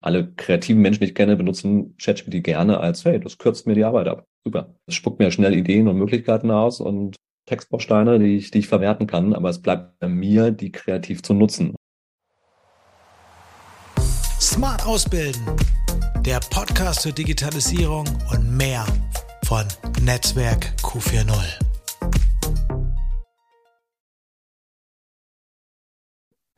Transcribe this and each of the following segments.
alle kreativen Menschen, die ich kenne, benutzen ChatGPT gerne als, hey, das kürzt mir die Arbeit ab. Super. Das spuckt mir schnell Ideen und Möglichkeiten aus und Textbausteine, die ich, die ich verwerten kann, aber es bleibt bei mir, die kreativ zu nutzen. Smart Ausbilden, der Podcast zur Digitalisierung und mehr von Netzwerk Q40.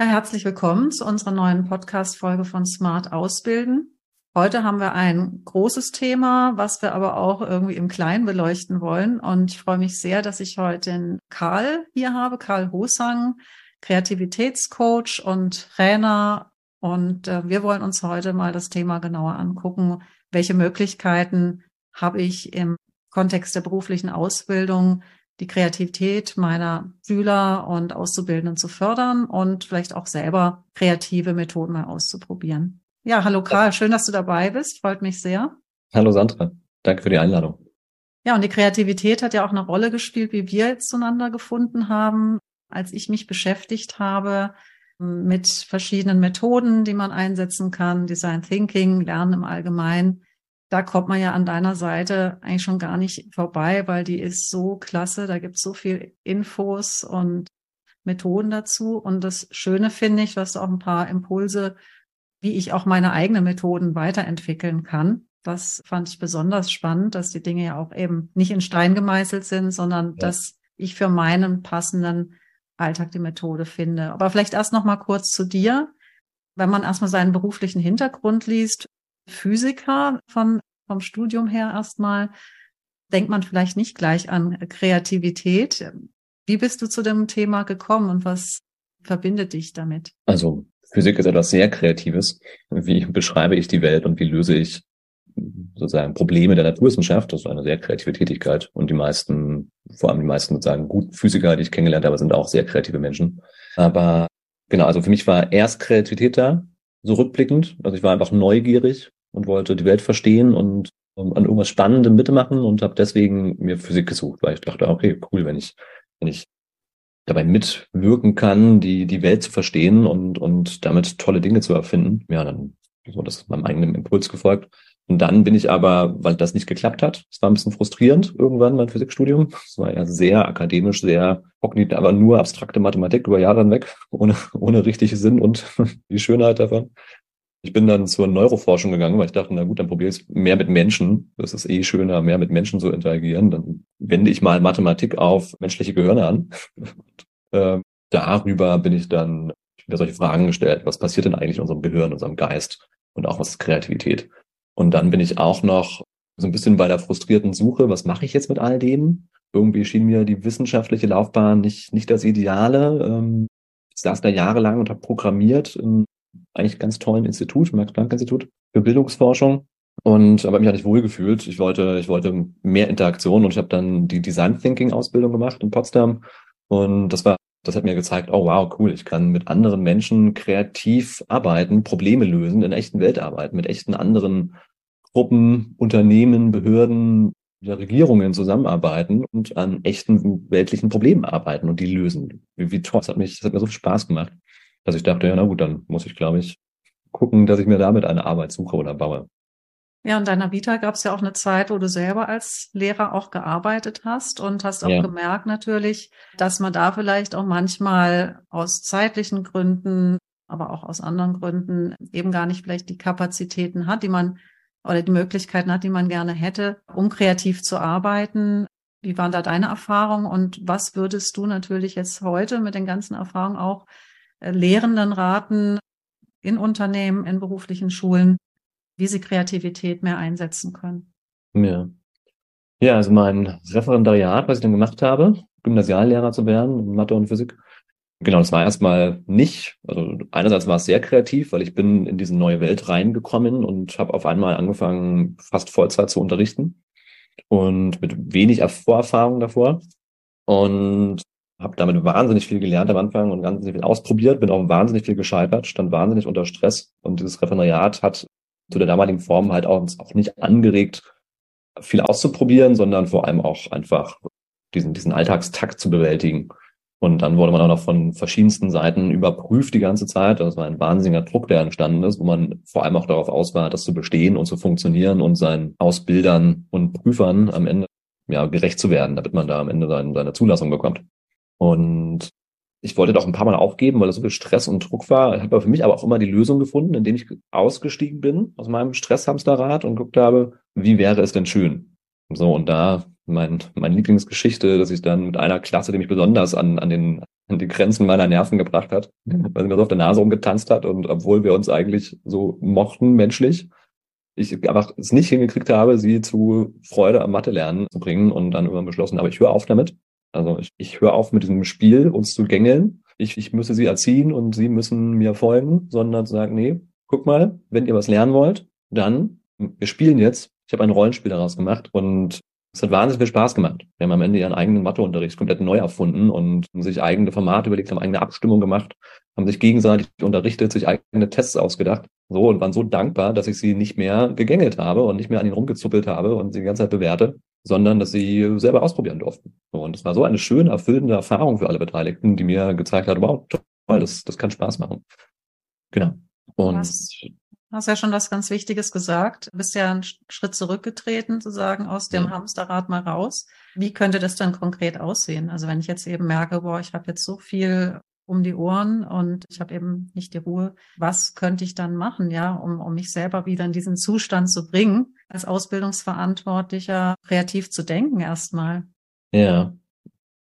Herzlich willkommen zu unserer neuen Podcast-Folge von Smart Ausbilden. Heute haben wir ein großes Thema, was wir aber auch irgendwie im Kleinen beleuchten wollen. Und ich freue mich sehr, dass ich heute den Karl hier habe, Karl Hosang, Kreativitätscoach und Trainer. Und äh, wir wollen uns heute mal das Thema genauer angucken. Welche Möglichkeiten habe ich im Kontext der beruflichen Ausbildung, die Kreativität meiner Schüler und Auszubildenden zu fördern und vielleicht auch selber kreative Methoden mal auszuprobieren. Ja, hallo Karl, schön, dass du dabei bist. Freut mich sehr. Hallo Sandra, danke für die Einladung. Ja, und die Kreativität hat ja auch eine Rolle gespielt, wie wir jetzt zueinander gefunden haben, als ich mich beschäftigt habe mit verschiedenen Methoden, die man einsetzen kann, Design Thinking, Lernen im Allgemeinen da kommt man ja an deiner Seite eigentlich schon gar nicht vorbei, weil die ist so klasse. Da gibt es so viel Infos und Methoden dazu. Und das Schöne finde ich, was auch ein paar Impulse, wie ich auch meine eigenen Methoden weiterentwickeln kann. Das fand ich besonders spannend, dass die Dinge ja auch eben nicht in Stein gemeißelt sind, sondern ja. dass ich für meinen passenden Alltag die Methode finde. Aber vielleicht erst noch mal kurz zu dir. Wenn man erstmal seinen beruflichen Hintergrund liest, Physiker von, vom Studium her erstmal, denkt man vielleicht nicht gleich an Kreativität. Wie bist du zu dem Thema gekommen und was verbindet dich damit? Also Physik ist etwas sehr Kreatives. Wie beschreibe ich die Welt und wie löse ich sozusagen Probleme der Naturwissenschaft? Das ist eine sehr kreative Tätigkeit. Und die meisten, vor allem die meisten sozusagen guten Physiker, die ich kennengelernt habe, sind auch sehr kreative Menschen. Aber genau, also für mich war erst Kreativität da, so rückblickend. Also ich war einfach neugierig und wollte die Welt verstehen und um, an irgendwas Spannendem mitmachen und habe deswegen mir Physik gesucht, weil ich dachte, okay, cool, wenn ich, wenn ich dabei mitwirken kann, die, die Welt zu verstehen und, und damit tolle Dinge zu erfinden. Ja, dann so das meinem eigenen Impuls gefolgt. Und dann bin ich aber, weil das nicht geklappt hat, es war ein bisschen frustrierend irgendwann mein Physikstudium. Es war ja sehr akademisch, sehr kognitiv, aber nur abstrakte Mathematik über Jahre hinweg, ohne, ohne richtige Sinn und die Schönheit davon. Ich bin dann zur Neuroforschung gegangen, weil ich dachte, na gut, dann probiere ich es mehr mit Menschen. Das ist eh schöner, mehr mit Menschen zu interagieren. Dann wende ich mal Mathematik auf menschliche Gehirne an. Und, äh, darüber bin ich dann wieder solche Fragen gestellt. Was passiert denn eigentlich in unserem Gehirn, in unserem Geist? Und auch was ist Kreativität? Und dann bin ich auch noch so ein bisschen bei der frustrierten Suche, was mache ich jetzt mit all dem? Irgendwie schien mir die wissenschaftliche Laufbahn nicht, nicht das Ideale. Ähm, ich saß da jahrelang und habe programmiert in eigentlich ganz tollen Institut, Max-Planck-Institut für Bildungsforschung. Und aber mich auch nicht wohlgefühlt. Ich wollte, ich wollte mehr Interaktion und ich habe dann die Design Thinking Ausbildung gemacht in Potsdam. Und das war, das hat mir gezeigt, oh wow, cool, ich kann mit anderen Menschen kreativ arbeiten, Probleme lösen, in der echten Welt arbeiten, mit echten anderen Gruppen, Unternehmen, Behörden, Regierungen zusammenarbeiten und an echten weltlichen Problemen arbeiten und die lösen. Wie, wie toll. Das hat mich, das hat mir so viel Spaß gemacht dass ich dachte, ja, na gut, dann muss ich, glaube ich, gucken, dass ich mir damit eine Arbeit suche oder baue. Ja, in deiner Vita gab es ja auch eine Zeit, wo du selber als Lehrer auch gearbeitet hast und hast auch ja. gemerkt natürlich, dass man da vielleicht auch manchmal aus zeitlichen Gründen, aber auch aus anderen Gründen eben gar nicht vielleicht die Kapazitäten hat, die man oder die Möglichkeiten hat, die man gerne hätte, um kreativ zu arbeiten. Wie waren da deine Erfahrungen und was würdest du natürlich jetzt heute mit den ganzen Erfahrungen auch Lehrenden raten in Unternehmen, in beruflichen Schulen, wie sie Kreativität mehr einsetzen können. Ja. Ja, also mein Referendariat, was ich dann gemacht habe, Gymnasiallehrer zu werden, Mathe und Physik. Genau, das war erstmal nicht. Also einerseits war es sehr kreativ, weil ich bin in diese neue Welt reingekommen und habe auf einmal angefangen, fast Vollzeit zu unterrichten und mit wenig Vorerfahrung davor. Und habe damit wahnsinnig viel gelernt am Anfang und wahnsinnig viel ausprobiert, bin auch wahnsinnig viel gescheitert, stand wahnsinnig unter Stress und dieses Referendariat hat zu der damaligen Form halt auch, auch nicht angeregt, viel auszuprobieren, sondern vor allem auch einfach diesen, diesen Alltagstakt zu bewältigen. Und dann wurde man auch noch von verschiedensten Seiten überprüft die ganze Zeit. Das war ein wahnsinniger Druck, der entstanden ist, wo man vor allem auch darauf aus war, das zu bestehen und zu funktionieren und seinen Ausbildern und Prüfern am Ende ja, gerecht zu werden, damit man da am Ende seine, seine Zulassung bekommt. Und ich wollte doch ein paar Mal aufgeben, weil es so viel Stress und Druck war. Ich habe für mich aber auch immer die Lösung gefunden, indem ich ausgestiegen bin aus meinem Stresshamsterrad und geguckt habe, wie wäre es denn schön? So, und da mein, meine Lieblingsgeschichte, dass ich dann mit einer Klasse, die mich besonders an, an, den, an die Grenzen meiner Nerven gebracht hat, weil sie mir so auf der Nase rumgetanzt hat und obwohl wir uns eigentlich so mochten menschlich, ich einfach es nicht hingekriegt habe, sie zu Freude am Mathe-Lernen zu bringen und dann immer beschlossen habe, ich höre auf damit. Also ich, ich höre auf mit diesem Spiel, uns zu gängeln. Ich, ich müsse sie erziehen und sie müssen mir folgen, sondern zu sagen, nee, guck mal, wenn ihr was lernen wollt, dann, wir spielen jetzt. Ich habe ein Rollenspiel daraus gemacht und es hat wahnsinnig viel Spaß gemacht. Wir haben am Ende ihren eigenen Matheunterricht komplett neu erfunden und sich eigene Formate überlegt, haben eigene Abstimmung gemacht, haben sich gegenseitig unterrichtet, sich eigene Tests ausgedacht. So und waren so dankbar, dass ich sie nicht mehr gegängelt habe und nicht mehr an ihnen rumgezuppelt habe und sie die ganze Zeit bewerte, sondern dass sie selber ausprobieren durften. Und es war so eine schöne, erfüllende Erfahrung für alle Beteiligten, die mir gezeigt hat, wow, toll, das, das kann Spaß machen. Genau. Und hast ja schon was ganz Wichtiges gesagt. Du bist ja einen Schritt zurückgetreten, sozusagen, aus dem ja. Hamsterrad mal raus. Wie könnte das dann konkret aussehen? Also wenn ich jetzt eben merke, boah, ich habe jetzt so viel um die Ohren und ich habe eben nicht die Ruhe. Was könnte ich dann machen, ja, um, um mich selber wieder in diesen Zustand zu bringen, als Ausbildungsverantwortlicher kreativ zu denken erstmal? Ja,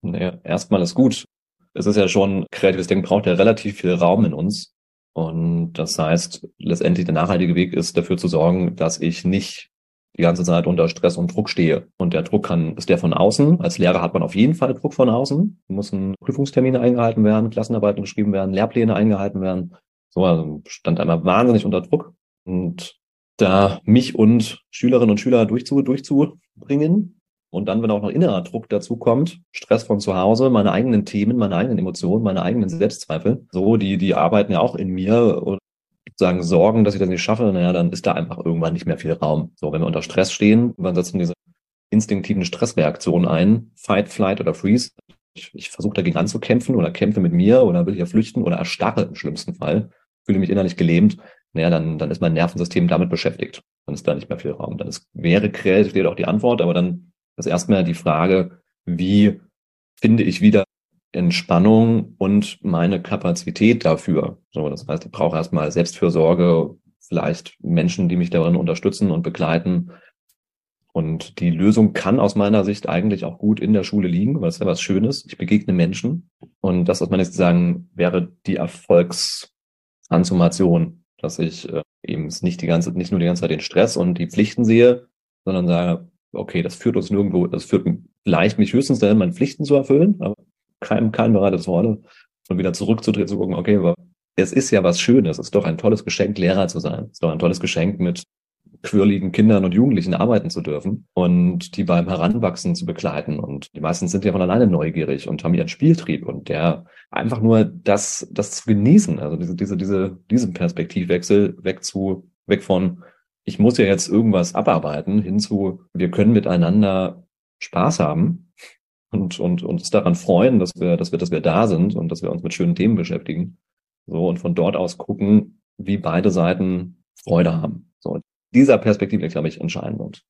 naja, erstmal ist gut. Es ist ja schon, kreatives Denken braucht ja relativ viel Raum in uns. Und das heißt, letztendlich der nachhaltige Weg ist dafür zu sorgen, dass ich nicht die ganze Zeit unter Stress und Druck stehe. Und der Druck kann, ist der von außen. Als Lehrer hat man auf jeden Fall Druck von außen. Müssen Prüfungstermine eingehalten werden, Klassenarbeiten geschrieben werden, Lehrpläne eingehalten werden. So, also stand einmal wahnsinnig unter Druck. Und da mich und Schülerinnen und Schüler durchzu, durchzubringen, und dann, wenn auch noch innerer Druck dazu kommt, Stress von zu Hause, meine eigenen Themen, meine eigenen Emotionen, meine eigenen Selbstzweifel, so, die, die arbeiten ja auch in mir und sagen Sorgen, dass ich das nicht schaffe, naja, dann ist da einfach irgendwann nicht mehr viel Raum. So, wenn wir unter Stress stehen, dann setzen diese instinktiven Stressreaktionen ein, Fight, Flight oder Freeze. Ich, ich versuche dagegen anzukämpfen oder kämpfe mit mir oder will hier flüchten oder erstarre im schlimmsten Fall, fühle mich innerlich gelähmt, naja, dann, dann ist mein Nervensystem damit beschäftigt. Dann ist da nicht mehr viel Raum. Dann ist, wäre Kreativität auch die Antwort, aber dann ist erstmal die Frage, wie finde ich wieder Entspannung und meine Kapazität dafür. So, das heißt, ich brauche erstmal Selbstfürsorge, vielleicht Menschen, die mich darin unterstützen und begleiten. Und die Lösung kann aus meiner Sicht eigentlich auch gut in der Schule liegen, weil es ja was Schönes. Ich begegne Menschen. Und das, was man jetzt sagen, wäre die Erfolgstransformation, dass ich äh, eben nicht die ganze, nicht nur die ganze Zeit den Stress und die Pflichten sehe, sondern sage, okay, das führt uns nirgendwo, das führt vielleicht mich höchstens dahin, meine Pflichten zu erfüllen, aber kein, kein bereites Rolle. Und wieder zurückzutreten, zu gucken, okay, aber es ist ja was Schönes, es ist doch ein tolles Geschenk, Lehrer zu sein. Es ist doch ein tolles Geschenk, mit quirligen Kindern und Jugendlichen arbeiten zu dürfen und die beim Heranwachsen zu begleiten. Und die meisten sind ja von alleine neugierig und haben ihren Spieltrieb und der einfach nur das, das zu genießen, also diese, diese, diese, diesen Perspektivwechsel weg zu, weg von ich muss ja jetzt irgendwas abarbeiten, hinzu, wir können miteinander Spaß haben und, und uns daran freuen, dass wir, dass wir, dass wir da sind und dass wir uns mit schönen Themen beschäftigen. So, und von dort aus gucken, wie beide Seiten Freude haben. So, dieser Perspektive, glaube ich, entscheidend. Und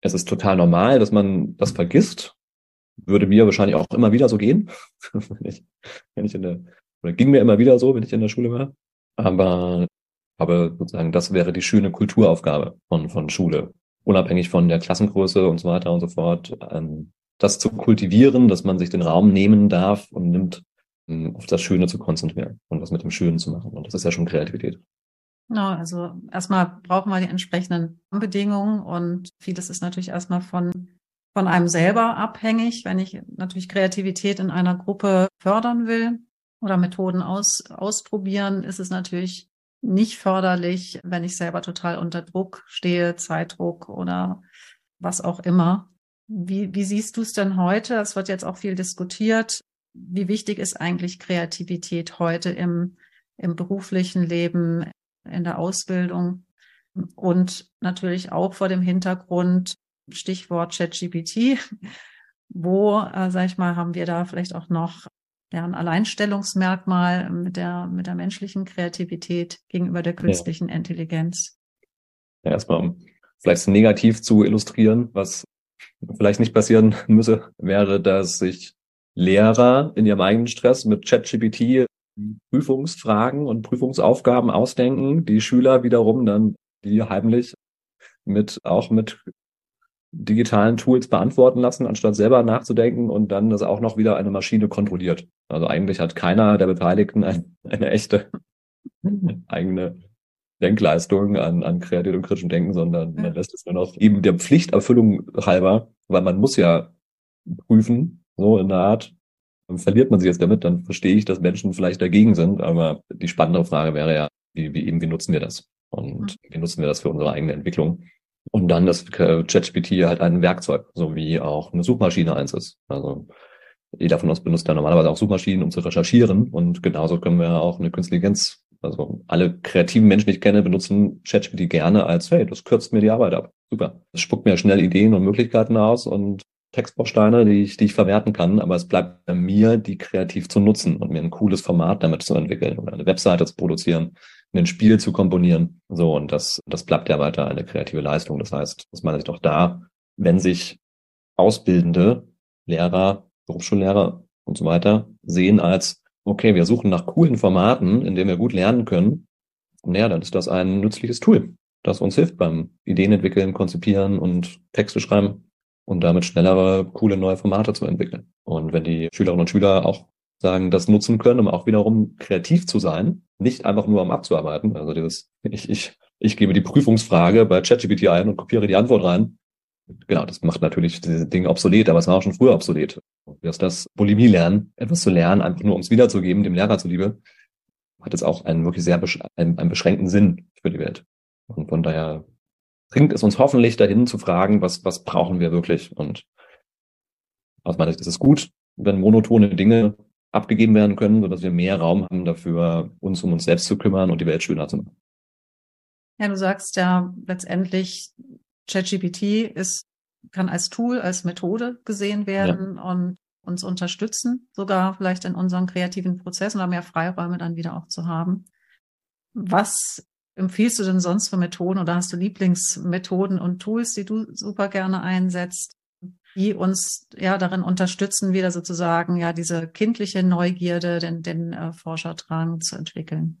es ist total normal, dass man das vergisst. Würde mir wahrscheinlich auch immer wieder so gehen, wenn ich, wenn ich in der, oder ging mir immer wieder so, wenn ich in der Schule war. Aber aber sozusagen, das wäre die schöne Kulturaufgabe von, von Schule. Unabhängig von der Klassengröße und so weiter und so fort. Ähm, das zu kultivieren, dass man sich den Raum nehmen darf und nimmt, um auf das Schöne zu konzentrieren und was mit dem Schönen zu machen. Und das ist ja schon Kreativität. Genau, also erstmal brauchen wir die entsprechenden Bedingungen und vieles ist natürlich erstmal von, von einem selber abhängig. Wenn ich natürlich Kreativität in einer Gruppe fördern will oder Methoden aus, ausprobieren, ist es natürlich nicht förderlich, wenn ich selber total unter Druck stehe, Zeitdruck oder was auch immer. Wie, wie siehst du es denn heute? Es wird jetzt auch viel diskutiert. Wie wichtig ist eigentlich Kreativität heute im, im beruflichen Leben, in der Ausbildung und natürlich auch vor dem Hintergrund Stichwort ChatGPT. Wo, äh, sag ich mal, haben wir da vielleicht auch noch ein Alleinstellungsmerkmal mit der, mit der menschlichen Kreativität gegenüber der künstlichen ja. Intelligenz. Ja, erstmal, um vielleicht negativ zu illustrieren, was vielleicht nicht passieren müsse, wäre, dass sich Lehrer in ihrem eigenen Stress mit ChatGPT Prüfungsfragen und Prüfungsaufgaben ausdenken, die Schüler wiederum dann die heimlich mit auch mit digitalen Tools beantworten lassen, anstatt selber nachzudenken und dann das auch noch wieder eine Maschine kontrolliert. Also eigentlich hat keiner der Beteiligten ein, eine echte eigene Denkleistung an, an kreativem und kritischem Denken, sondern man lässt es nur noch eben der Pflichterfüllung halber, weil man muss ja prüfen, so in der Art. Verliert man sich jetzt damit, dann verstehe ich, dass Menschen vielleicht dagegen sind, aber die spannendere Frage wäre ja, wie, wie eben, wie nutzen wir das? Und mhm. wie nutzen wir das für unsere eigene Entwicklung? Und dann das ChatGPT halt ein Werkzeug, so wie auch eine Suchmaschine eins ist. Also jeder von uns benutzt ja normalerweise auch Suchmaschinen, um zu recherchieren. Und genauso können wir auch eine Künstliche Intelligenz, also alle kreativen Menschen, die ich kenne, benutzen ChatGPT gerne als, hey, das kürzt mir die Arbeit ab. Super. Das spuckt mir schnell Ideen und Möglichkeiten aus und Textbausteine, die ich, die ich verwerten kann, aber es bleibt bei mir, die kreativ zu nutzen und mir ein cooles Format damit zu entwickeln oder eine Webseite zu produzieren, ein Spiel zu komponieren. So, und das, das bleibt ja weiter eine kreative Leistung. Das heißt, aus meiner Sicht auch da, wenn sich Ausbildende, Lehrer, Berufsschullehrer und so weiter sehen als, okay, wir suchen nach coolen Formaten, in denen wir gut lernen können, naja, dann ist das ein nützliches Tool, das uns hilft beim Ideen entwickeln, konzipieren und Texte schreiben und damit schnellere, coole neue Formate zu entwickeln. Und wenn die Schülerinnen und Schüler auch sagen, das nutzen können, um auch wiederum kreativ zu sein, nicht einfach nur um abzuarbeiten. Also dieses, ich, ich, ich gebe die Prüfungsfrage bei ChatGPT ein und kopiere die Antwort rein. Genau, das macht natürlich diese Dinge obsolet, aber es war auch schon früher obsolet. Dass das Bulimie lernen, etwas zu lernen, einfach nur um es wiederzugeben, dem Lehrer zuliebe, hat es auch einen wirklich sehr besch einen, einen beschränkten Sinn für die Welt. Und von daher bringt es uns hoffentlich dahin zu fragen, was, was brauchen wir wirklich? Und aus meiner Sicht ist es gut, wenn monotone Dinge abgegeben werden können, sodass wir mehr Raum haben dafür, uns um uns selbst zu kümmern und die Welt schöner zu machen. Ja, du sagst ja letztendlich, ChatGPT ist, kann als Tool, als Methode gesehen werden ja. und uns unterstützen, sogar vielleicht in unseren kreativen Prozessen oder mehr Freiräume dann wieder auch zu haben. Was empfiehlst du denn sonst für Methoden oder hast du Lieblingsmethoden und Tools, die du super gerne einsetzt, die uns ja darin unterstützen, wieder sozusagen ja diese kindliche Neugierde, den, den äh, Forscherdrang zu entwickeln.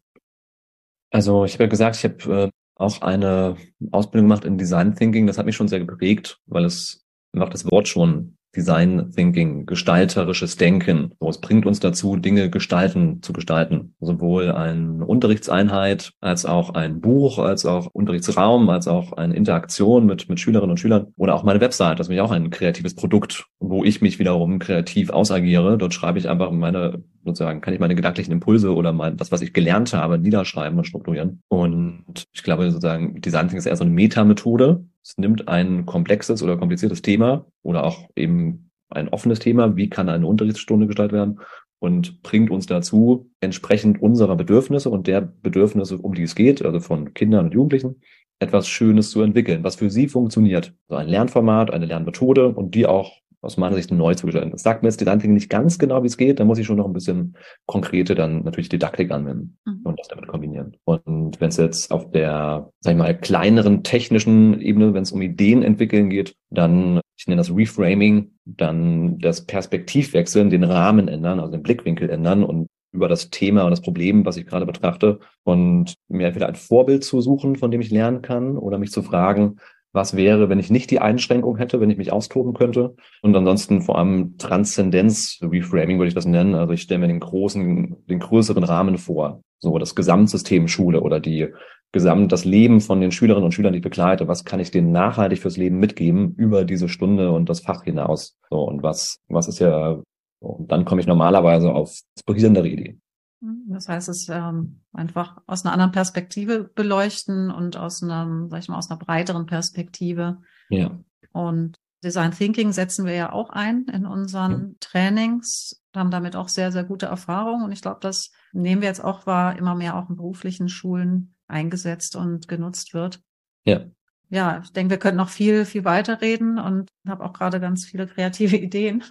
Also ich habe ja gesagt, ich habe äh, auch eine Ausbildung gemacht in Design Thinking. Das hat mich schon sehr geprägt, weil es einfach das Wort schon Design Thinking, gestalterisches Denken. So, es bringt uns dazu, Dinge gestalten, zu gestalten. Sowohl eine Unterrichtseinheit, als auch ein Buch, als auch Unterrichtsraum, als auch eine Interaktion mit, mit Schülerinnen und Schülern oder auch meine Website. Das ist nämlich auch ein kreatives Produkt, wo ich mich wiederum kreativ ausagiere. Dort schreibe ich einfach meine, sozusagen, kann ich meine gedanklichen Impulse oder mein, das, was ich gelernt habe, niederschreiben und strukturieren. Und ich glaube sozusagen, Design Thinking ist eher so eine Metamethode, es nimmt ein komplexes oder kompliziertes Thema oder auch eben ein offenes Thema, wie kann eine Unterrichtsstunde gestaltet werden und bringt uns dazu, entsprechend unserer Bedürfnisse und der Bedürfnisse, um die es geht, also von Kindern und Jugendlichen, etwas Schönes zu entwickeln, was für sie funktioniert. So ein Lernformat, eine Lernmethode und die auch aus meiner Sicht neu zu gestalten. Das sagt mir jetzt Thinking nicht ganz genau, wie es geht. Da muss ich schon noch ein bisschen konkrete dann natürlich Didaktik anwenden mhm. und das damit kombinieren. Und wenn es jetzt auf der, sag ich mal, kleineren technischen Ebene, wenn es um Ideen entwickeln geht, dann, ich nenne das Reframing, dann das Perspektivwechseln, den Rahmen ändern, also den Blickwinkel ändern und über das Thema und das Problem, was ich gerade betrachte und mir entweder ein Vorbild zu suchen, von dem ich lernen kann oder mich zu fragen, was wäre, wenn ich nicht die Einschränkung hätte, wenn ich mich austoben könnte. Und ansonsten vor allem Transzendenz-Reframing würde ich das nennen. Also ich stelle mir den großen, den größeren Rahmen vor. So das Gesamtsystem Schule oder die Gesamt, das Leben von den Schülerinnen und Schülern, die ich begleite. Was kann ich denen nachhaltig fürs Leben mitgeben über diese Stunde und das Fach hinaus? So, und was, was ist ja, und dann komme ich normalerweise auf inspirierendere Ideen. Das heißt, es ähm, einfach aus einer anderen Perspektive beleuchten und aus einer, sag ich mal, aus einer breiteren Perspektive. Ja. Und Design Thinking setzen wir ja auch ein in unseren ja. Trainings, haben damit auch sehr, sehr gute Erfahrungen. Und ich glaube, das nehmen wir jetzt auch wahr, immer mehr auch in beruflichen Schulen eingesetzt und genutzt wird. Ja. Ja, ich denke, wir könnten noch viel, viel weiter reden und habe auch gerade ganz viele kreative Ideen.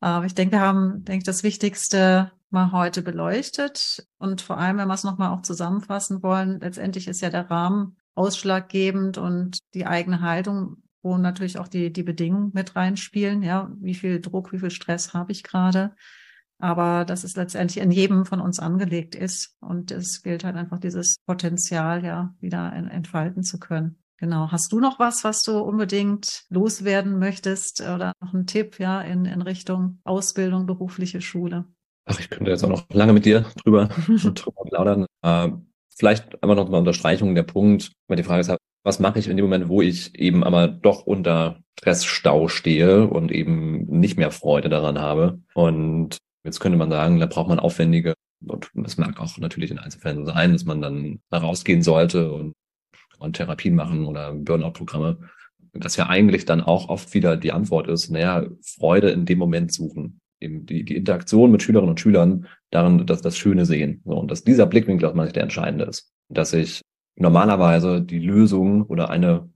Aber ich denke, wir haben, denke ich, das Wichtigste mal heute beleuchtet. Und vor allem, wenn wir es nochmal auch zusammenfassen wollen, letztendlich ist ja der Rahmen ausschlaggebend und die eigene Haltung, wo natürlich auch die, die Bedingungen mit reinspielen. Ja, wie viel Druck, wie viel Stress habe ich gerade? Aber dass es letztendlich in jedem von uns angelegt ist. Und es gilt halt einfach dieses Potenzial ja wieder entfalten zu können. Genau. Hast du noch was, was du unbedingt loswerden möchtest oder noch einen Tipp, ja, in, in Richtung Ausbildung, berufliche Schule? Ach, ich könnte jetzt auch noch lange mit dir drüber, drüber plaudern. Äh, vielleicht einmal noch mal Unterstreichung der Punkt, weil die Frage ist, was mache ich in dem Moment, wo ich eben aber doch unter Stressstau stehe und eben nicht mehr Freude daran habe. Und jetzt könnte man sagen, da braucht man aufwendige, und das mag auch natürlich in Einzelfällen sein, dass man dann da rausgehen sollte und und Therapien machen oder Burnout-Programme, dass ja eigentlich dann auch oft wieder die Antwort ist, naja, Freude in dem Moment suchen. Eben die, die Interaktion mit Schülerinnen und Schülern, darin, dass das Schöne sehen. So, und dass dieser Blickwinkel aus meiner Sicht der entscheidende ist. Dass ich normalerweise die Lösung oder eine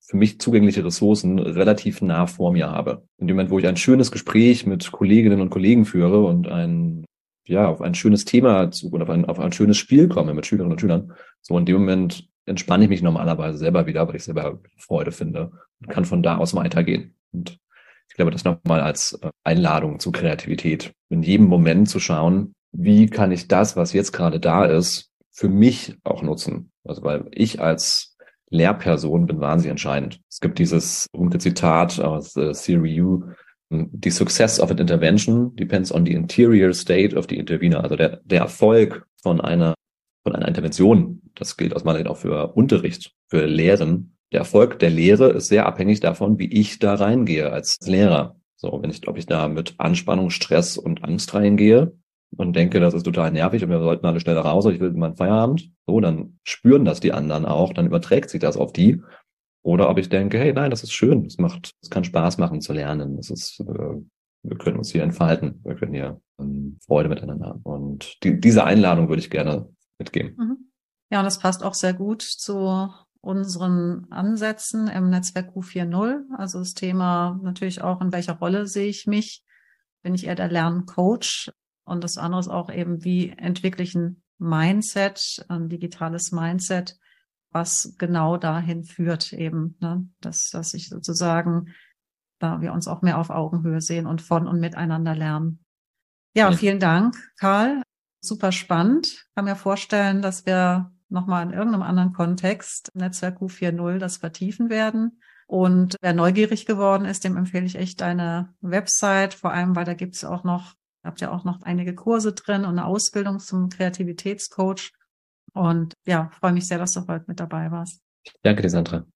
für mich zugängliche Ressourcen relativ nah vor mir habe. In dem Moment, wo ich ein schönes Gespräch mit Kolleginnen und Kollegen führe und ein, ja, auf ein schönes Thema zu, oder auf ein, auf ein schönes Spiel komme mit Schülerinnen und Schülern, so in dem Moment entspanne ich mich normalerweise selber wieder, weil ich selber Freude finde und kann von da aus weitergehen. Und ich glaube, das nochmal als äh, Einladung zu Kreativität, in jedem Moment zu schauen, wie kann ich das, was jetzt gerade da ist, für mich auch nutzen. Also weil ich als Lehrperson bin wahnsinnig entscheidend. Es gibt dieses berühmte Zitat aus äh, Theory U, The success of an intervention depends on the interior state of the intervener. Also der, der Erfolg von einer von einer Intervention, das gilt aus meiner Sicht auch für Unterricht, für Lehren. Der Erfolg der Lehre ist sehr abhängig davon, wie ich da reingehe als Lehrer. So, wenn ich, ob ich da mit Anspannung, Stress und Angst reingehe und denke, das ist total nervig und wir sollten alle schneller raus, ich will meinen Feierabend, so, dann spüren das die anderen auch, dann überträgt sich das auf die. Oder ob ich denke, hey, nein, das ist schön, es macht, es kann Spaß machen zu lernen, das ist, äh, wir können uns hier entfalten, wir können hier ähm, Freude miteinander haben. Und die, diese Einladung würde ich gerne mitgeben. Mhm. Ja, und das passt auch sehr gut zu unseren Ansätzen im Netzwerk Q4.0. Also das Thema natürlich auch, in welcher Rolle sehe ich mich? Bin ich eher der Lerncoach? Und das andere ist auch eben, wie entwickle ich ein Mindset, ein digitales Mindset, was genau dahin führt eben, ne? dass, dass ich sozusagen, da wir uns auch mehr auf Augenhöhe sehen und von und miteinander lernen. Ja, vielen Dank, Karl super spannend. Ich kann mir vorstellen, dass wir nochmal in irgendeinem anderen Kontext Netzwerk Q4.0 das vertiefen werden. Und wer neugierig geworden ist, dem empfehle ich echt deine Website, vor allem, weil da gibt es auch noch, habt ihr auch noch einige Kurse drin und eine Ausbildung zum Kreativitätscoach. Und ja, freue mich sehr, dass du heute mit dabei warst. Danke dir, Sandra.